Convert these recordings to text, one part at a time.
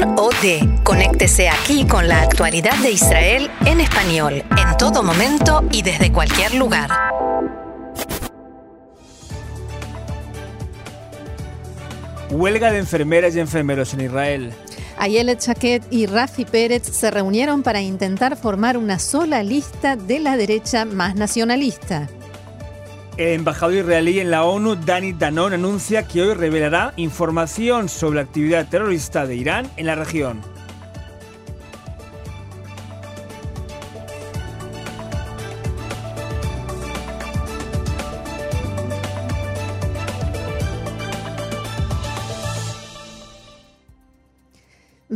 Con o de. Conéctese aquí con la actualidad de Israel en español, en todo momento y desde cualquier lugar. Huelga de enfermeras y enfermeros en Israel. Ayelet Chaquet y Rafi Pérez se reunieron para intentar formar una sola lista de la derecha más nacionalista. El embajador israelí en la ONU, Dani Danon, anuncia que hoy revelará información sobre la actividad terrorista de Irán en la región.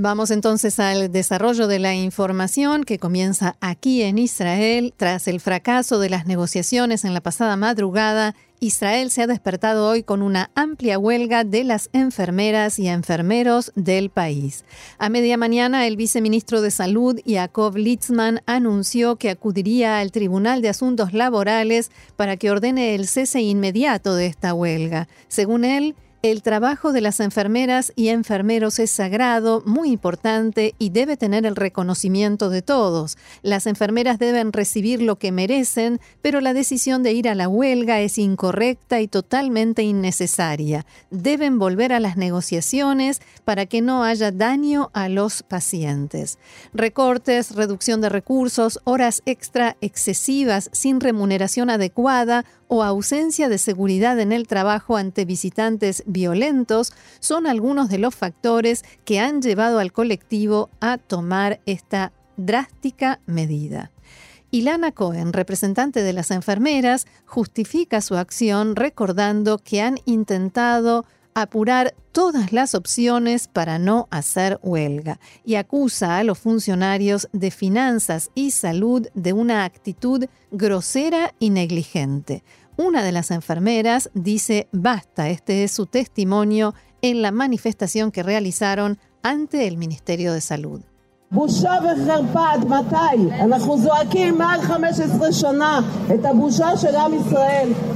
Vamos entonces al desarrollo de la información que comienza aquí en Israel. Tras el fracaso de las negociaciones en la pasada madrugada, Israel se ha despertado hoy con una amplia huelga de las enfermeras y enfermeros del país. A media mañana, el viceministro de Salud, Yaakov Litzman, anunció que acudiría al Tribunal de Asuntos Laborales para que ordene el cese inmediato de esta huelga. Según él, el trabajo de las enfermeras y enfermeros es sagrado, muy importante y debe tener el reconocimiento de todos. Las enfermeras deben recibir lo que merecen, pero la decisión de ir a la huelga es incorrecta y totalmente innecesaria. Deben volver a las negociaciones para que no haya daño a los pacientes. Recortes, reducción de recursos, horas extra excesivas sin remuneración adecuada o ausencia de seguridad en el trabajo ante visitantes violentos son algunos de los factores que han llevado al colectivo a tomar esta drástica medida. Ilana Cohen, representante de las enfermeras, justifica su acción recordando que han intentado apurar todas las opciones para no hacer huelga y acusa a los funcionarios de finanzas y salud de una actitud grosera y negligente. Una de las enfermeras dice, basta, este es su testimonio en la manifestación que realizaron ante el Ministerio de Salud.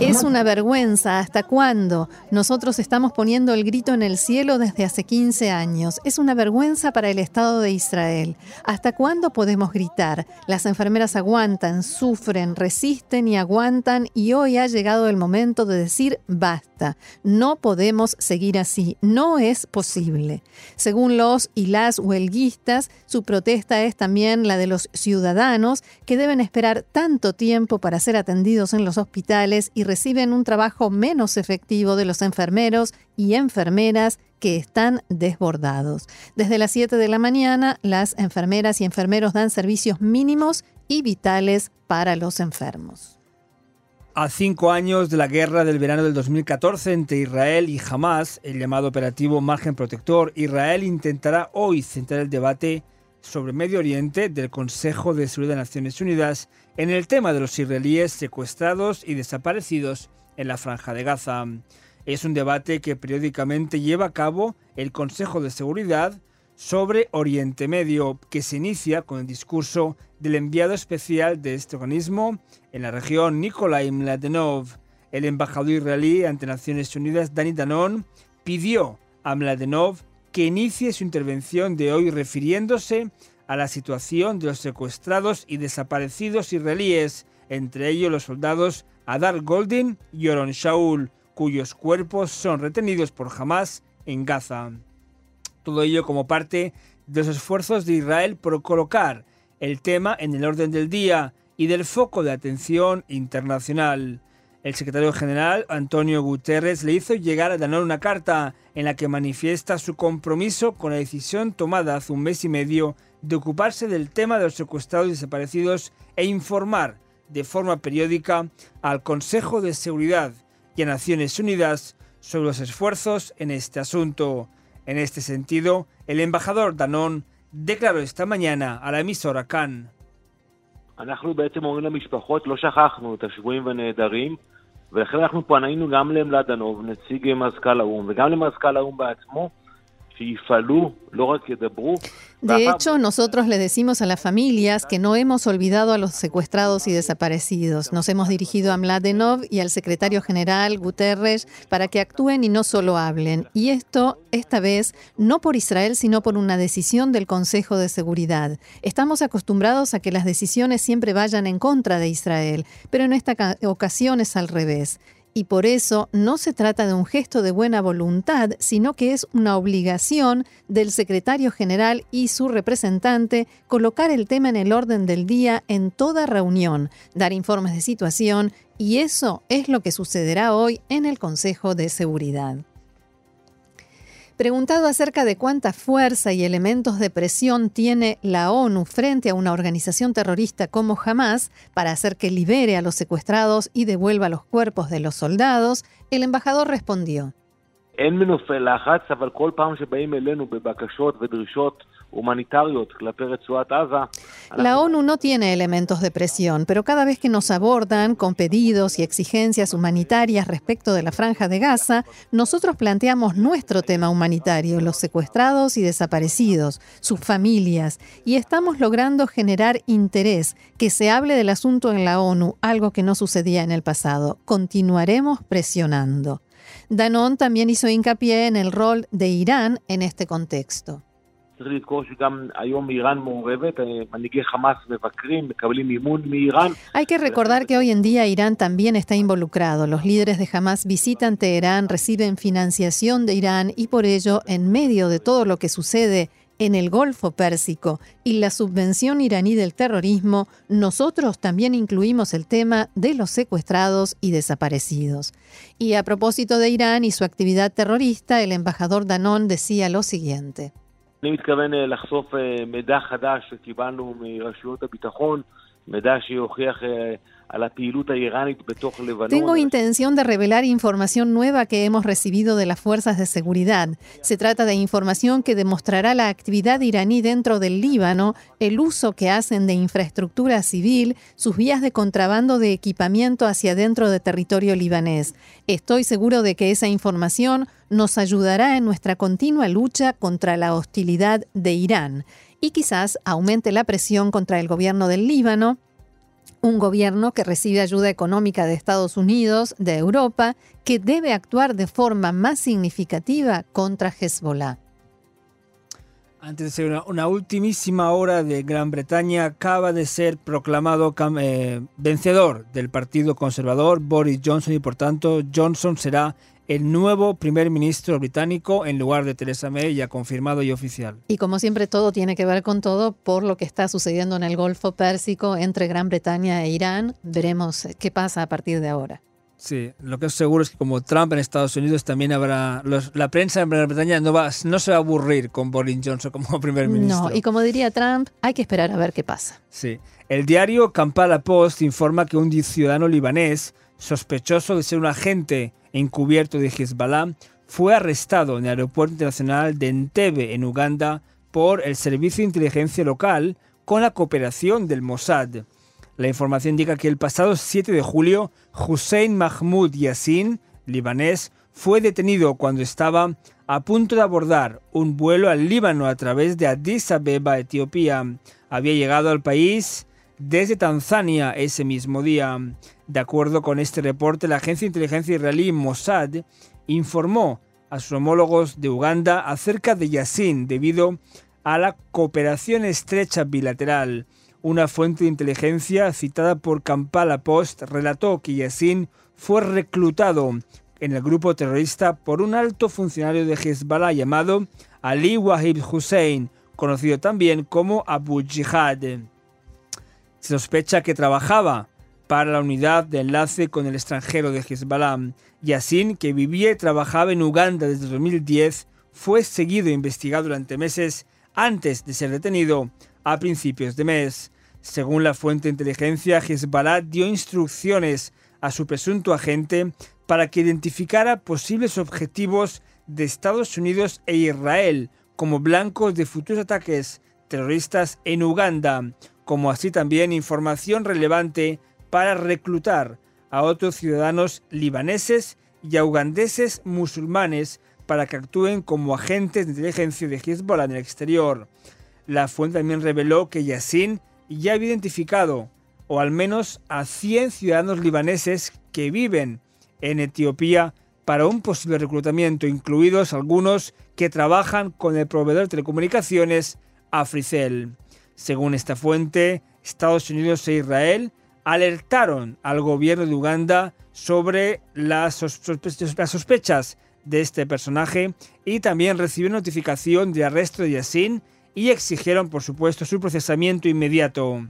Es una vergüenza. ¿Hasta cuándo? Nosotros estamos poniendo el grito en el cielo desde hace 15 años. Es una vergüenza para el Estado de Israel. ¿Hasta cuándo podemos gritar? Las enfermeras aguantan, sufren, resisten y aguantan y hoy ha llegado el momento de decir basta. No podemos seguir así. No es posible. Según los y las huelguistas, su protesta es también la de los ciudadanos que deben esperar tanto tiempo para ser atendidos en los hospitales y reciben un trabajo menos efectivo de los enfermeros y enfermeras que están desbordados. Desde las 7 de la mañana, las enfermeras y enfermeros dan servicios mínimos y vitales para los enfermos. A cinco años de la guerra del verano del 2014 entre Israel y Hamas, el llamado operativo Margen Protector, Israel intentará hoy centrar el debate sobre Medio Oriente del Consejo de Seguridad de Naciones Unidas en el tema de los israelíes secuestrados y desaparecidos en la franja de Gaza. Es un debate que periódicamente lleva a cabo el Consejo de Seguridad sobre Oriente Medio, que se inicia con el discurso del enviado especial de este organismo en la región, Nikolai Mladenov. El embajador israelí ante Naciones Unidas, Dani Danon, pidió a Mladenov que inicie su intervención de hoy refiriéndose a la situación de los secuestrados y desaparecidos israelíes, entre ellos los soldados Adar Goldin y Oron Shaul, cuyos cuerpos son retenidos por Hamas en Gaza. Todo ello como parte de los esfuerzos de Israel por colocar el tema en el orden del día y del foco de atención internacional. El secretario general, Antonio Guterres, le hizo llegar a Danone una carta en la que manifiesta su compromiso con la decisión tomada hace un mes y medio de ocuparse del tema de los secuestrados y desaparecidos e informar de forma periódica al Consejo de Seguridad y a Naciones Unidas sobre los esfuerzos en este asunto. En este sentido, el embajador Danone declaró esta mañana a la emisora Cannes. ולכן אנחנו פנינו גם למלדנוב, נציג מזכ"ל האו"ם, וגם למזכ"ל האו"ם בעצמו, שיפעלו, לא רק ידברו. De hecho, nosotros le decimos a las familias que no hemos olvidado a los secuestrados y desaparecidos. Nos hemos dirigido a Mladenov y al secretario general Guterres para que actúen y no solo hablen. Y esto, esta vez, no por Israel, sino por una decisión del Consejo de Seguridad. Estamos acostumbrados a que las decisiones siempre vayan en contra de Israel, pero en esta ocasión es al revés y por eso no se trata de un gesto de buena voluntad, sino que es una obligación del secretario general y su representante colocar el tema en el orden del día en toda reunión, dar informes de situación, y eso es lo que sucederá hoy en el Consejo de Seguridad. Preguntado acerca de cuánta fuerza y elementos de presión tiene la ONU frente a una organización terrorista como Hamas para hacer que libere a los secuestrados y devuelva los cuerpos de los soldados, el embajador respondió. La ONU no tiene elementos de presión, pero cada vez que nos abordan con pedidos y exigencias humanitarias respecto de la franja de Gaza, nosotros planteamos nuestro tema humanitario, los secuestrados y desaparecidos, sus familias, y estamos logrando generar interés, que se hable del asunto en la ONU, algo que no sucedía en el pasado. Continuaremos presionando. Danon también hizo hincapié en el rol de Irán en este contexto. Hay que recordar que hoy en día Irán también está involucrado. Los líderes de Hamas visitan Teherán, reciben financiación de Irán y por ello, en medio de todo lo que sucede en el Golfo Pérsico y la subvención iraní del terrorismo, nosotros también incluimos el tema de los secuestrados y desaparecidos. Y a propósito de Irán y su actividad terrorista, el embajador Danón decía lo siguiente. אני מתכוון אה, לחשוף אה, מידע חדש שקיבלנו מרשויות הביטחון. Tengo intención de revelar información nueva que hemos recibido de las fuerzas de seguridad. Se trata de información que demostrará la actividad iraní dentro del Líbano, el uso que hacen de infraestructura civil, sus vías de contrabando de equipamiento hacia dentro de territorio libanés. Estoy seguro de que esa información nos ayudará en nuestra continua lucha contra la hostilidad de Irán y quizás aumente la presión contra el gobierno del Líbano un gobierno que recibe ayuda económica de Estados Unidos, de Europa, que debe actuar de forma más significativa contra Hezbollah. Antes de ser una, ultimísima hora de Gran Bretaña, acaba de ser proclamado eh, vencedor del Partido Conservador Boris Johnson y por tanto Johnson será el nuevo primer ministro británico en lugar de Theresa May, ya confirmado y oficial. Y como siempre, todo tiene que ver con todo por lo que está sucediendo en el Golfo Pérsico entre Gran Bretaña e Irán. Veremos qué pasa a partir de ahora. Sí, lo que es seguro es que como Trump en Estados Unidos también habrá, la prensa en Gran Bretaña no, va, no se va a aburrir con Boris Johnson como primer ministro. No, y como diría Trump, hay que esperar a ver qué pasa. Sí, el diario Kampala Post informa que un ciudadano libanés sospechoso de ser un agente encubierto de Hezbollah, fue arrestado en el aeropuerto internacional de Entebbe, en Uganda, por el Servicio de Inteligencia Local con la cooperación del Mossad. La información indica que el pasado 7 de julio, Hussein Mahmoud Yassin, libanés, fue detenido cuando estaba a punto de abordar un vuelo al Líbano a través de Addis Abeba, Etiopía. Había llegado al país desde Tanzania ese mismo día. De acuerdo con este reporte, la agencia de inteligencia israelí Mossad informó a sus homólogos de Uganda acerca de Yassin debido a la cooperación estrecha bilateral. Una fuente de inteligencia citada por Kampala Post relató que Yassin fue reclutado en el grupo terrorista por un alto funcionario de Hezbollah llamado Ali Wahib Hussein, conocido también como Abu Jihad. Se sospecha que trabajaba para la unidad de enlace con el extranjero de Hezbollah. Yassin, que vivía y trabajaba en Uganda desde 2010, fue seguido e investigado durante meses antes de ser detenido a principios de mes. Según la fuente de inteligencia, Hezbollah dio instrucciones a su presunto agente para que identificara posibles objetivos de Estados Unidos e Israel como blancos de futuros ataques terroristas en Uganda, como así también información relevante para reclutar a otros ciudadanos libaneses y a ugandeses musulmanes para que actúen como agentes de inteligencia de Hezbollah en el exterior. La fuente también reveló que Yassin ya había identificado, o al menos a 100 ciudadanos libaneses que viven en Etiopía para un posible reclutamiento, incluidos algunos que trabajan con el proveedor de telecomunicaciones Africell. Según esta fuente, Estados Unidos e Israel alertaron al gobierno de Uganda sobre las, sospechas de este personaje y también recibieron notificación de arresto de Yassin y exigieron, por supuesto, su procesamiento inmediato.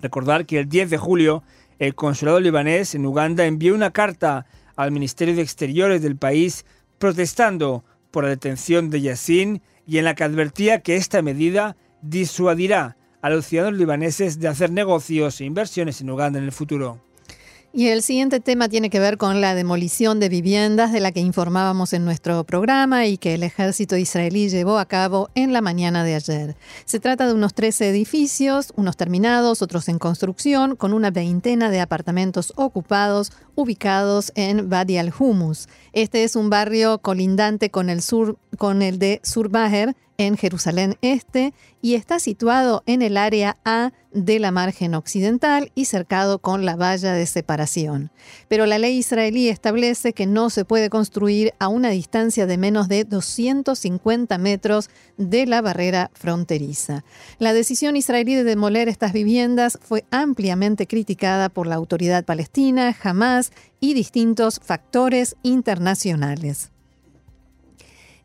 Recordar que el 10 de julio el consulado libanés en Uganda envió una carta al Ministerio de Exteriores del país protestando por la detención de Yassin y en la que advertía que esta medida disuadirá a los ciudadanos libaneses de hacer negocios e inversiones en Uganda en el futuro. Y el siguiente tema tiene que ver con la demolición de viviendas de la que informábamos en nuestro programa y que el ejército israelí llevó a cabo en la mañana de ayer. Se trata de unos 13 edificios, unos terminados, otros en construcción, con una veintena de apartamentos ocupados ubicados en Badi al-Humus. Este es un barrio colindante con el, sur, con el de Surbaher, en Jerusalén Este y está situado en el área A de la margen occidental y cercado con la valla de separación. Pero la ley israelí establece que no se puede construir a una distancia de menos de 250 metros de la barrera fronteriza. La decisión israelí de demoler estas viviendas fue ampliamente criticada por la autoridad palestina, Hamas y distintos factores internacionales.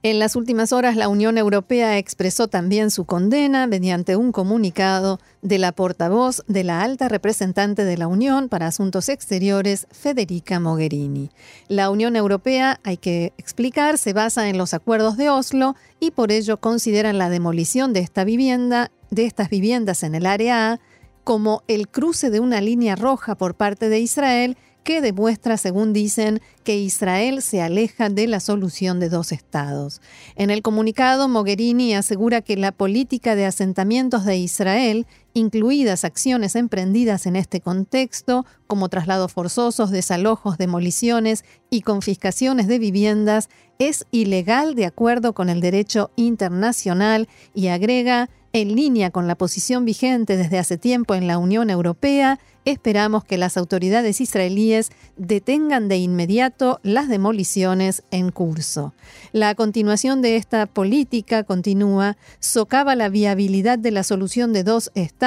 En las últimas horas, la Unión Europea expresó también su condena mediante un comunicado de la portavoz de la alta representante de la Unión para Asuntos Exteriores, Federica Mogherini. La Unión Europea, hay que explicar, se basa en los acuerdos de Oslo y por ello consideran la demolición de esta vivienda, de estas viviendas en el área A, como el cruce de una línea roja por parte de Israel que demuestra, según dicen, que Israel se aleja de la solución de dos estados. En el comunicado, Mogherini asegura que la política de asentamientos de Israel, incluidas acciones emprendidas en este contexto, como traslados forzosos, desalojos, demoliciones y confiscaciones de viviendas, es ilegal de acuerdo con el derecho internacional y agrega, en línea con la posición vigente desde hace tiempo en la Unión Europea, esperamos que las autoridades israelíes detengan de inmediato las demoliciones en curso. La continuación de esta política continúa socava la viabilidad de la solución de dos estados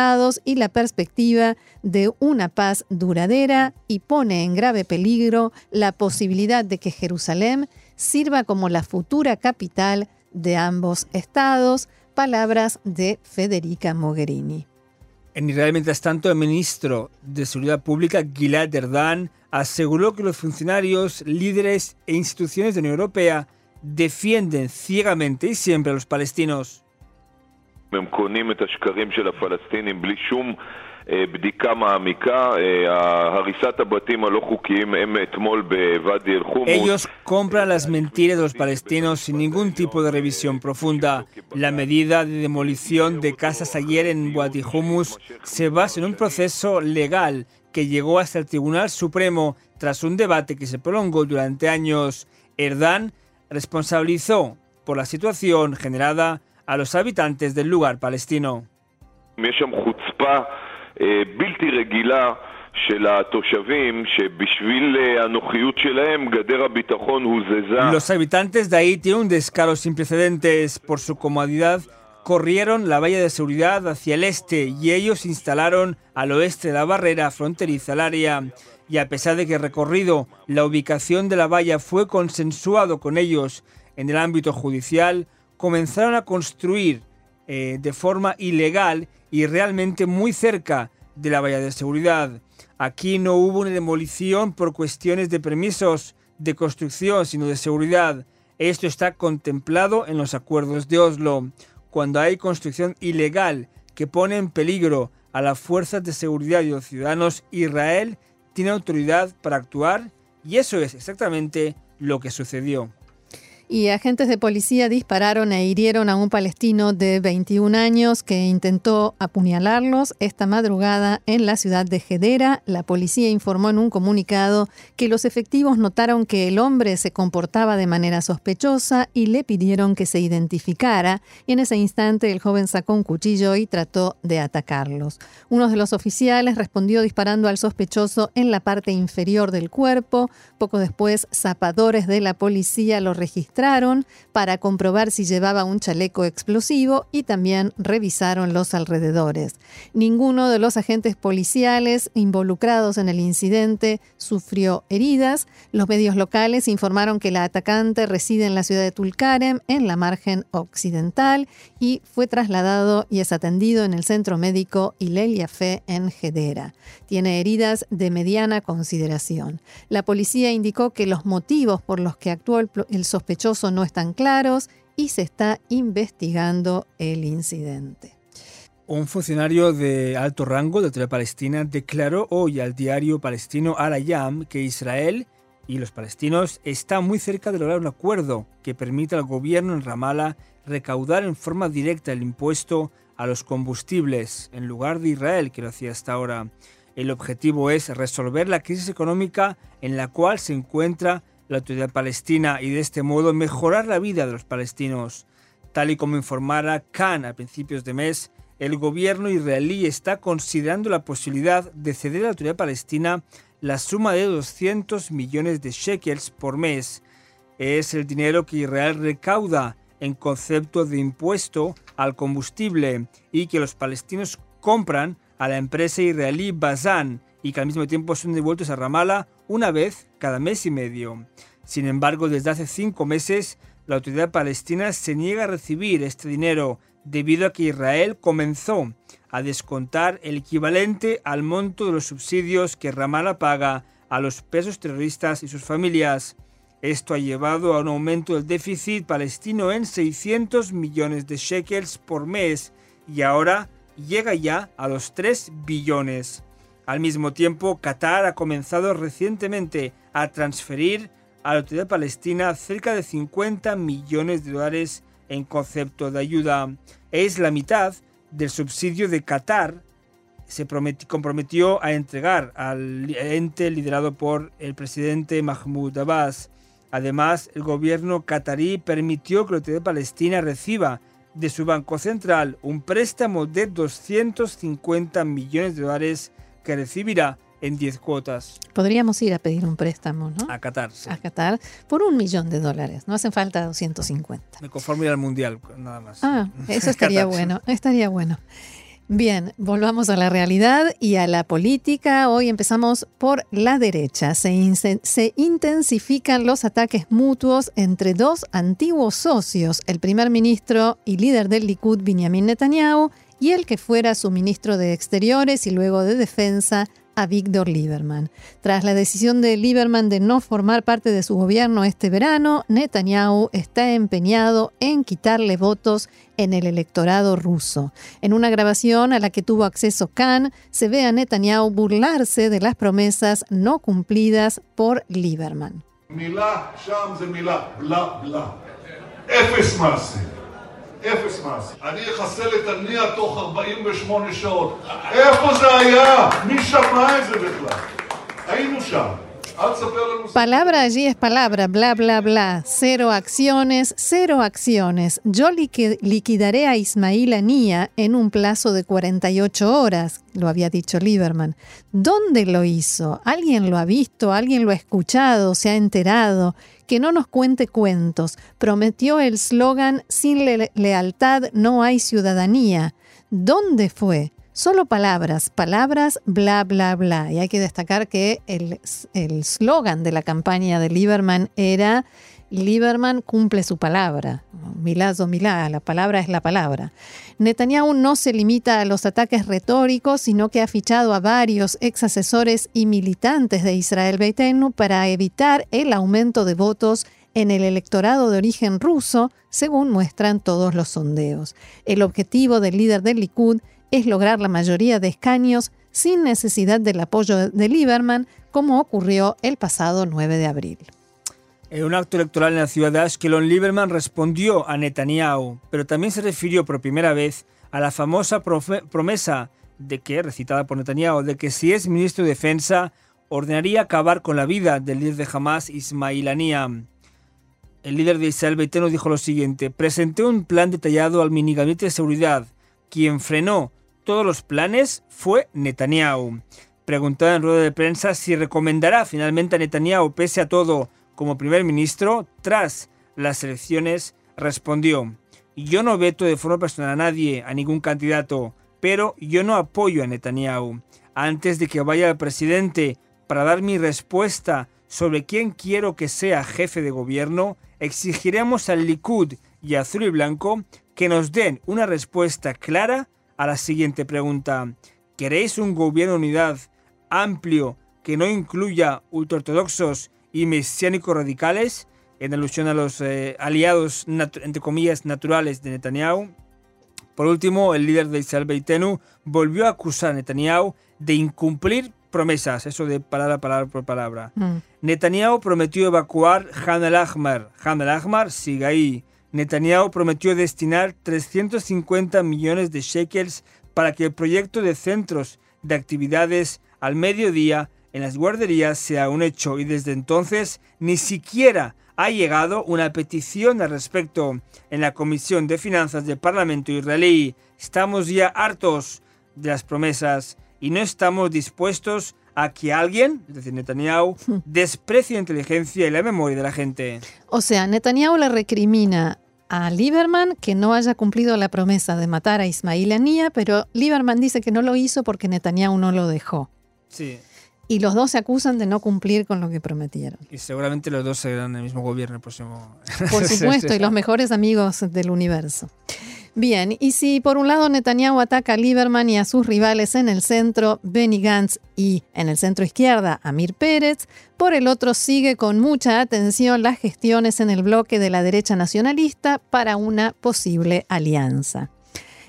y la perspectiva de una paz duradera y pone en grave peligro la posibilidad de que Jerusalén sirva como la futura capital de ambos estados, palabras de Federica Mogherini. En Israel, mientras tanto, el ministro de Seguridad Pública, Gilad Erdan, aseguró que los funcionarios, líderes e instituciones de la Unión Europea defienden ciegamente y siempre a los palestinos. Ellos compran las mentiras de los palestinos sin ningún tipo de revisión profunda. La medida de demolición de casas ayer en Wadi Humus se basa en un proceso legal que llegó hasta el Tribunal Supremo tras un debate que se prolongó durante años. Erdan responsabilizó por la situación generada a los habitantes del lugar palestino. Los habitantes de ahí tienen un descaro sin precedentes. Por su comodidad, corrieron la valla de seguridad hacia el este y ellos instalaron al oeste la barrera fronteriza al área. Y a pesar de que el recorrido, la ubicación de la valla fue consensuado con ellos en el ámbito judicial, comenzaron a construir eh, de forma ilegal y realmente muy cerca de la valla de seguridad. Aquí no hubo una demolición por cuestiones de permisos de construcción, sino de seguridad. Esto está contemplado en los acuerdos de Oslo. Cuando hay construcción ilegal que pone en peligro a las fuerzas de seguridad y los ciudadanos, Israel tiene autoridad para actuar y eso es exactamente lo que sucedió. Y agentes de policía dispararon e hirieron a un palestino de 21 años que intentó apuñalarlos esta madrugada en la ciudad de Hedera. La policía informó en un comunicado que los efectivos notaron que el hombre se comportaba de manera sospechosa y le pidieron que se identificara. Y en ese instante el joven sacó un cuchillo y trató de atacarlos. Uno de los oficiales respondió disparando al sospechoso en la parte inferior del cuerpo. Poco después, zapadores de la policía lo registraron para comprobar si llevaba un chaleco explosivo y también revisaron los alrededores. Ninguno de los agentes policiales involucrados en el incidente sufrió heridas. Los medios locales informaron que la atacante reside en la ciudad de Tulkarem, en la margen occidental, y fue trasladado y es atendido en el centro médico Hilel Yafé en Hedera. Tiene heridas de mediana consideración. La policía indicó que los motivos por los que actuó el sospechoso no están claros y se está investigando el incidente. Un funcionario de alto rango de la Palestina declaró hoy al diario palestino Al-Ayam que Israel y los palestinos están muy cerca de lograr un acuerdo que permita al gobierno en Ramallah recaudar en forma directa el impuesto a los combustibles en lugar de Israel, que lo hacía hasta ahora. El objetivo es resolver la crisis económica en la cual se encuentra la autoridad palestina y de este modo mejorar la vida de los palestinos. Tal y como informara Khan a principios de mes, el gobierno israelí está considerando la posibilidad de ceder a la autoridad palestina la suma de 200 millones de shekels por mes. Es el dinero que Israel recauda en concepto de impuesto al combustible y que los palestinos compran a la empresa israelí Bazan y que al mismo tiempo son devueltos a Ramallah una vez cada mes y medio. Sin embargo, desde hace cinco meses, la autoridad palestina se niega a recibir este dinero debido a que Israel comenzó a descontar el equivalente al monto de los subsidios que Ramallah paga a los presos terroristas y sus familias. Esto ha llevado a un aumento del déficit palestino en 600 millones de shekels por mes y ahora llega ya a los 3 billones. Al mismo tiempo, Qatar ha comenzado recientemente a transferir a la autoridad palestina cerca de 50 millones de dólares en concepto de ayuda. Es la mitad del subsidio de Qatar se comprometió a entregar al ente liderado por el presidente Mahmoud Abbas. Además, el gobierno qatarí permitió que la autoridad palestina reciba de su Banco Central un préstamo de 250 millones de dólares que recibirá en 10 cuotas. Podríamos ir a pedir un préstamo, ¿no? A Qatar, sí. A Qatar por un millón de dólares. No hacen falta 250. Me conformo ir al Mundial, nada más. Ah, eso estaría bueno, estaría bueno. Bien, volvamos a la realidad y a la política. Hoy empezamos por la derecha. Se, se, intensifican los ataques mutuos entre dos antiguos socios, el primer ministro y líder del Likud, Benjamin Netanyahu, y el que fuera su ministro de Exteriores y luego de Defensa, a Víctor Lieberman. Tras la decisión de Lieberman de no formar parte de su gobierno este verano, Netanyahu está empeñado en quitarle votos en el electorado ruso. En una grabación a la que tuvo acceso Khan, se ve a Netanyahu burlarse de las promesas no cumplidas por Lieberman. אפס מעשה. אני אחסל את הנייה תוך 48 שעות. איפה זה היה? מי שמע את זה בכלל? היינו שם. Palabra allí es palabra, bla, bla, bla. Cero acciones, cero acciones. Yo liquidaré a Ismail Anía en un plazo de 48 horas, lo había dicho Lieberman. ¿Dónde lo hizo? ¿Alguien lo ha visto? ¿Alguien lo ha escuchado? ¿Se ha enterado? Que no nos cuente cuentos. Prometió el slogan Sin lealtad no hay ciudadanía. ¿Dónde fue? Solo palabras, palabras, bla, bla, bla. Y hay que destacar que el slogan de la campaña de Lieberman era Lieberman cumple su palabra. Milá, la palabra es la palabra. Netanyahu no se limita a los ataques retóricos, sino que ha fichado a varios ex asesores y militantes de Israel Beitenu para evitar el aumento de votos en el electorado de origen ruso, según muestran todos los sondeos. El objetivo del líder del Likud es lograr la mayoría de escaños sin necesidad del apoyo de Lieberman, como ocurrió el pasado 9 de abril. En un acto electoral en la ciudad de Ashkelon, Lieberman respondió a Netanyahu, pero también se refirió por primera vez a la famosa promesa de que, recitada por Netanyahu, de que si es ministro de Defensa, ordenaría acabar con la vida del líder de Hamas, Ismail Haniyeh. El líder de Israel Beiteno dijo lo siguiente, presenté un plan detallado al mini gabinete de seguridad. Quien frenó todos los planes fue Netanyahu. Preguntado en rueda de prensa si recomendará finalmente a Netanyahu, pese a todo, como primer ministro, tras las elecciones, respondió, yo no veto de forma personal a nadie, a ningún candidato, pero yo no apoyo a Netanyahu. Antes de que vaya el presidente para dar mi respuesta sobre quién quiero que sea jefe de gobierno, exigiremos al Likud y Azul y Blanco que nos den una respuesta clara a la siguiente pregunta. ¿Queréis un gobierno unidad amplio que no incluya ultraortodoxos y mesiánicos radicales? En alusión a los eh, aliados, entre comillas, naturales de Netanyahu. Por último, el líder de Israel Beitenu volvió a acusar a Netanyahu de incumplir promesas, eso de palabra, palabra por palabra. Mm. Netanyahu prometió evacuar Han al-Ahmar. Han al-Ahmar sigue ahí. Netanyahu prometió destinar 350 millones de shekels para que el proyecto de centros de actividades al mediodía en las guarderías sea un hecho y desde entonces ni siquiera ha llegado una petición al respecto en la Comisión de Finanzas del Parlamento israelí. Estamos ya hartos de las promesas y no estamos dispuestos a que alguien, es decir, Netanyahu, desprecie la inteligencia y la memoria de la gente. O sea, Netanyahu le recrimina a Lieberman que no haya cumplido la promesa de matar a Ismail Anía, pero Lieberman dice que no lo hizo porque Netanyahu no lo dejó. Sí. Y los dos se acusan de no cumplir con lo que prometieron. Y seguramente los dos serán el mismo gobierno el próximo. Por supuesto, y los mejores amigos del universo. Bien, y si por un lado Netanyahu ataca a Lieberman y a sus rivales en el centro, Benny Gantz, y en el centro izquierda, Amir Pérez, por el otro sigue con mucha atención las gestiones en el bloque de la derecha nacionalista para una posible alianza.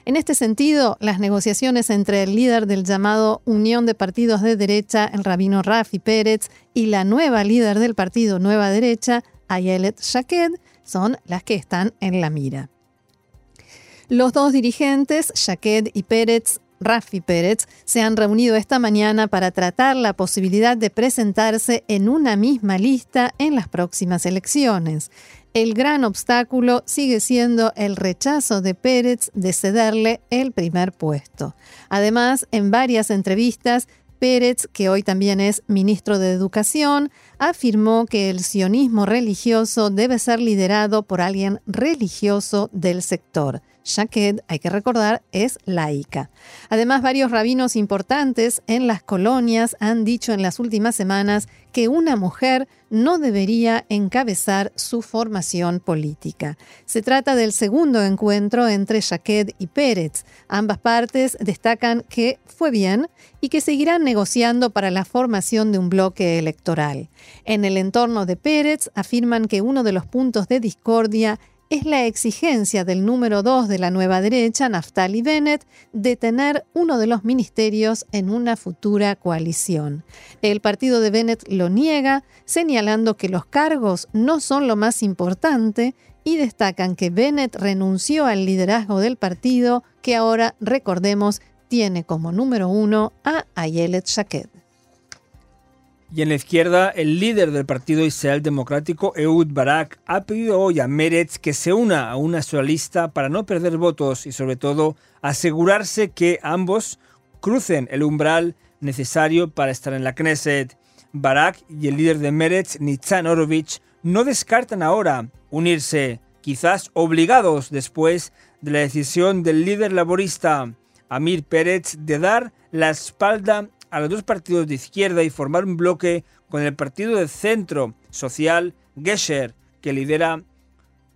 En este sentido, las negociaciones entre el líder del llamado Unión de Partidos de Derecha, el rabino Rafi Pérez, y la nueva líder del partido Nueva Derecha, Ayelet Shaked, son las que están en la mira. Los dos dirigentes, Shaked y Pérez, Rafi Pérez, se han reunido esta mañana para tratar la posibilidad de presentarse en una misma lista en las próximas elecciones. El gran obstáculo sigue siendo el rechazo de Pérez de cederle el primer puesto. Además, en varias entrevistas, Pérez, que hoy también es ministro de Educación, afirmó que el sionismo religioso debe ser liderado por alguien religioso del sector. Shaked, hay que recordar, es laica. Además, varios rabinos importantes en las colonias han dicho en las últimas semanas que una mujer no debería encabezar su formación política. Se trata del segundo encuentro entre Shaked y Pérez. Ambas partes destacan que fue bien y que seguirán negociando para la formación de un bloque electoral. En el entorno de Pérez afirman que uno de los puntos de discordia es la exigencia del número dos de la nueva derecha, Naftali Bennett, de tener uno de los ministerios en una futura coalición. El partido de Bennett lo niega, señalando que los cargos no son lo más importante y destacan que Bennett renunció al liderazgo del partido, que ahora, recordemos, tiene como número uno a Ayelet Shaked. Y en la izquierda, el líder del Partido Israel Democrático, Ehud Barak, ha pedido hoy a Meretz que se una a una sola lista para no perder votos y sobre todo asegurarse que ambos crucen el umbral necesario para estar en la Knesset. Barak y el líder de Meretz, Nitzan Orovich, no descartan ahora unirse, quizás obligados después de la decisión del líder laborista, Amir Pérez, de dar la espalda a los dos partidos de izquierda y formar un bloque con el partido de centro social Gesher, que lidera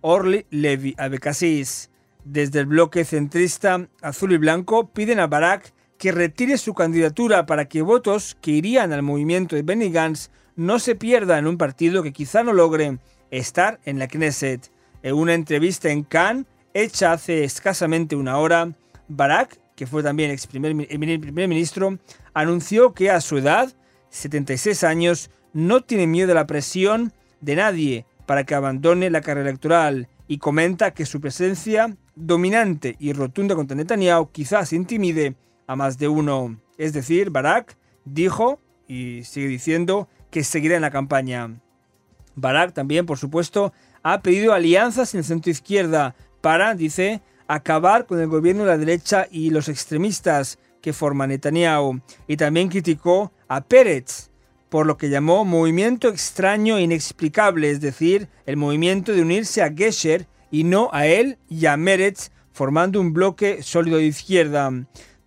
Orly Levy Abekassis. Desde el bloque centrista azul y blanco piden a Barak que retire su candidatura para que votos que irían al movimiento de Benny Gantz no se pierdan en un partido que quizá no logre estar en la Knesset. En una entrevista en Cannes, hecha hace escasamente una hora, Barak que fue también ex primer, primer ministro, anunció que a su edad, 76 años, no tiene miedo a la presión de nadie para que abandone la carrera electoral y comenta que su presencia dominante y rotunda contra Netanyahu quizás intimide a más de uno. Es decir, Barak dijo y sigue diciendo que seguirá en la campaña. Barak también, por supuesto, ha pedido alianzas en el centro izquierda para, dice, acabar con el gobierno de la derecha y los extremistas que forma Netanyahu. Y también criticó a Pérez por lo que llamó movimiento extraño e inexplicable, es decir, el movimiento de unirse a Gesher y no a él y a Meretz, formando un bloque sólido de izquierda.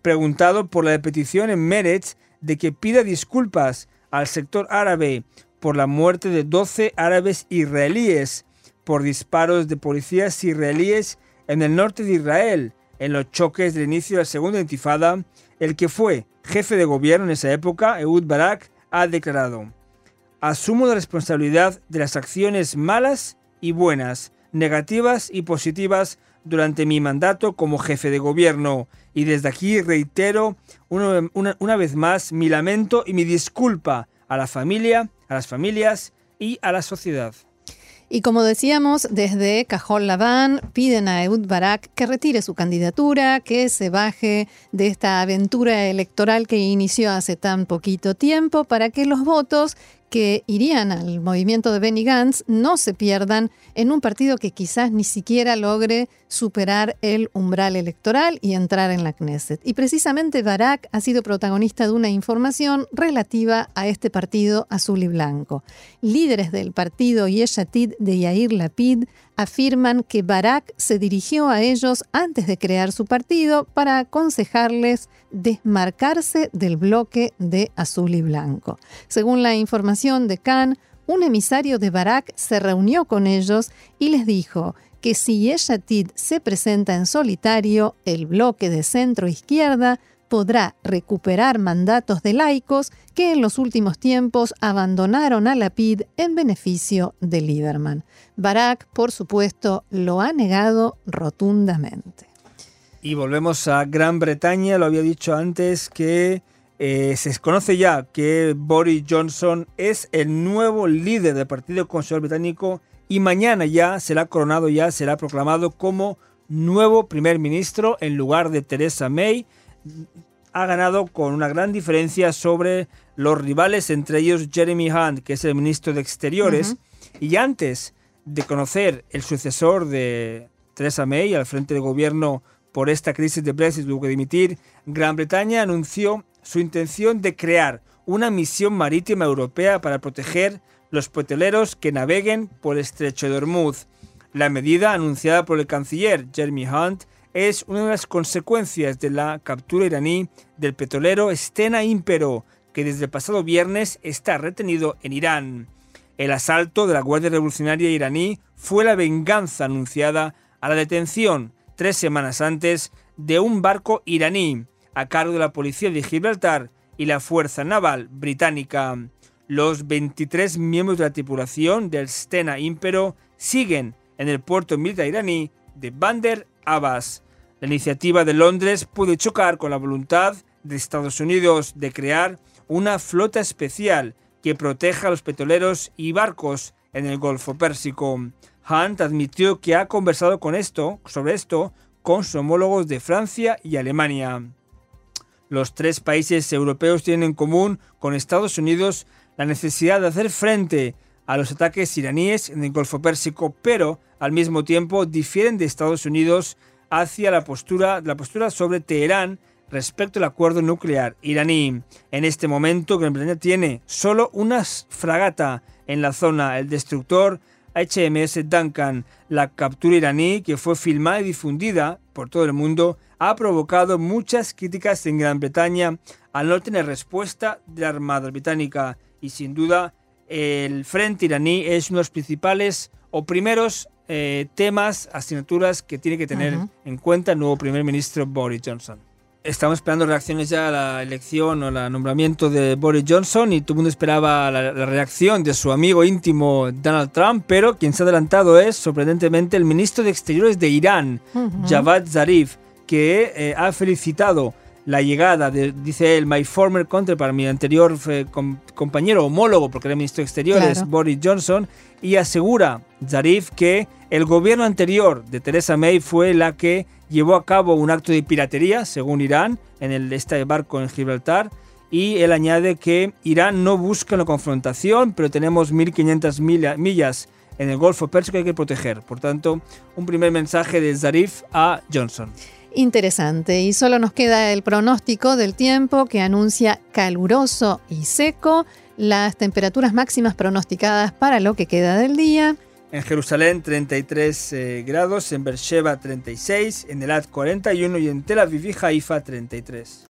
Preguntado por la petición en Meretz de que pida disculpas al sector árabe por la muerte de 12 árabes israelíes por disparos de policías israelíes en el norte de Israel, en los choques del inicio de la segunda intifada, el que fue jefe de gobierno en esa época, Ehud Barak, ha declarado, asumo la responsabilidad de las acciones malas y buenas, negativas y positivas durante mi mandato como jefe de gobierno y desde aquí reitero una, una, vez más mi lamento y mi disculpa a la familia, a las familias y a la sociedad. Y como decíamos, desde Cajol Laván piden a Eud Barak que retire su candidatura, que se baje de esta aventura electoral que inició hace tan poquito tiempo para que los votos que irían al movimiento de Benny Gantz no se pierdan en un partido que quizás ni siquiera logre superar el umbral electoral y entrar en la Knesset. Y precisamente Barak ha sido protagonista de una información relativa a este partido azul y blanco. Líderes del partido Yeshatid de Yair Lapid afirman que Barak se dirigió a ellos antes de crear su partido para aconsejarles desmarcarse del bloque de azul y blanco. Según la información de Khan, un emisario de Barak se reunió con ellos y les dijo que si Yeshatid se presenta en solitario, el bloque de centro izquierda podrá recuperar mandatos de laicos que en los últimos tiempos abandonaron a la PID en beneficio de Lieberman. Barak, por supuesto, lo ha negado rotundamente. Y volvemos a Gran Bretaña, lo había dicho antes que eh, se conoce ya que Boris Johnson es el nuevo líder del Partido Conservador Británico y mañana ya será coronado, ya será proclamado como nuevo primer ministro en lugar de Theresa May ha ganado con una gran diferencia sobre los rivales, entre ellos Jeremy Hunt, que es el ministro de Exteriores. Y antes de conocer el sucesor de Theresa May al frente del gobierno por esta crisis de Brexit, tuvo que dimitir, Gran Bretaña anunció su intención de crear una misión marítima europea para proteger los petroleros que naveguen por el estrecho de Hormuz. La medida anunciada por el canciller Jeremy Hunt es una de las consecuencias de la captura iraní del petrolero Stena Impero, que desde el pasado viernes está retenido en Irán. El asalto de la Guardia Revolucionaria iraní fue la venganza anunciada a la detención tres semanas antes de un barco iraní a cargo de la policía de Gibraltar y la Fuerza Naval Británica. Los 23 miembros de la tripulación del Stena Impero siguen en el puerto militar iraní de Bandar Abbas. La iniciativa de Londres puede chocar con la voluntad de Estados Unidos de crear una flota especial que proteja a los petroleros y barcos en el Golfo Pérsico. Hunt admitió que ha conversado con esto, sobre esto con sus homólogos de Francia y Alemania. Los tres países europeos tienen en común con Estados Unidos la necesidad de hacer frente a los ataques iraníes en el Golfo Pérsico, pero al mismo tiempo difieren de Estados Unidos hacia la postura, la postura sobre Teherán respecto al acuerdo nuclear iraní. En este momento, Gran Bretaña tiene solo una fragata en la zona, el destructor HMS Duncan. La captura iraní, que fue filmada y difundida por todo el mundo, ha provocado muchas críticas en Gran Bretaña al no tener respuesta de la Armada Británica. Y sin duda, el frente iraní es uno de los principales o primeros eh, temas, asignaturas que tiene que tener en cuenta el nuevo primer ministro Boris Johnson. Estamos esperando reacciones ya a la elección o al nombramiento de Boris Johnson y todo el mundo esperaba la, reacción de su amigo íntimo Donald Trump, pero quien se ha adelantado es sorprendentemente el ministro de Exteriores de Irán, Javad Zarif, que eh, ha felicitado la llegada de, dice él, my former counterpart, mi anterior eh, com- compañero homólogo, porque era ministro de Exteriores, Claro. Boris Johnson, y asegura Zarif que el gobierno anterior de Theresa May fue la que llevó a cabo un acto de piratería, según Irán, en el, este barco en Gibraltar, y él añade que Irán no busca la confrontación, pero tenemos 1.500 milla- millas en el Golfo Pérsico que hay que proteger. Por tanto, un primer mensaje de Zarif a Johnson. Interesante. Y solo nos queda el pronóstico del tiempo que anuncia caluroso y seco. Las temperaturas máximas pronosticadas para lo que queda del día. En Jerusalén 33 eh, grados, en Beersheba 36, en Elat 41 y en Tel Aviv y Haifa 33.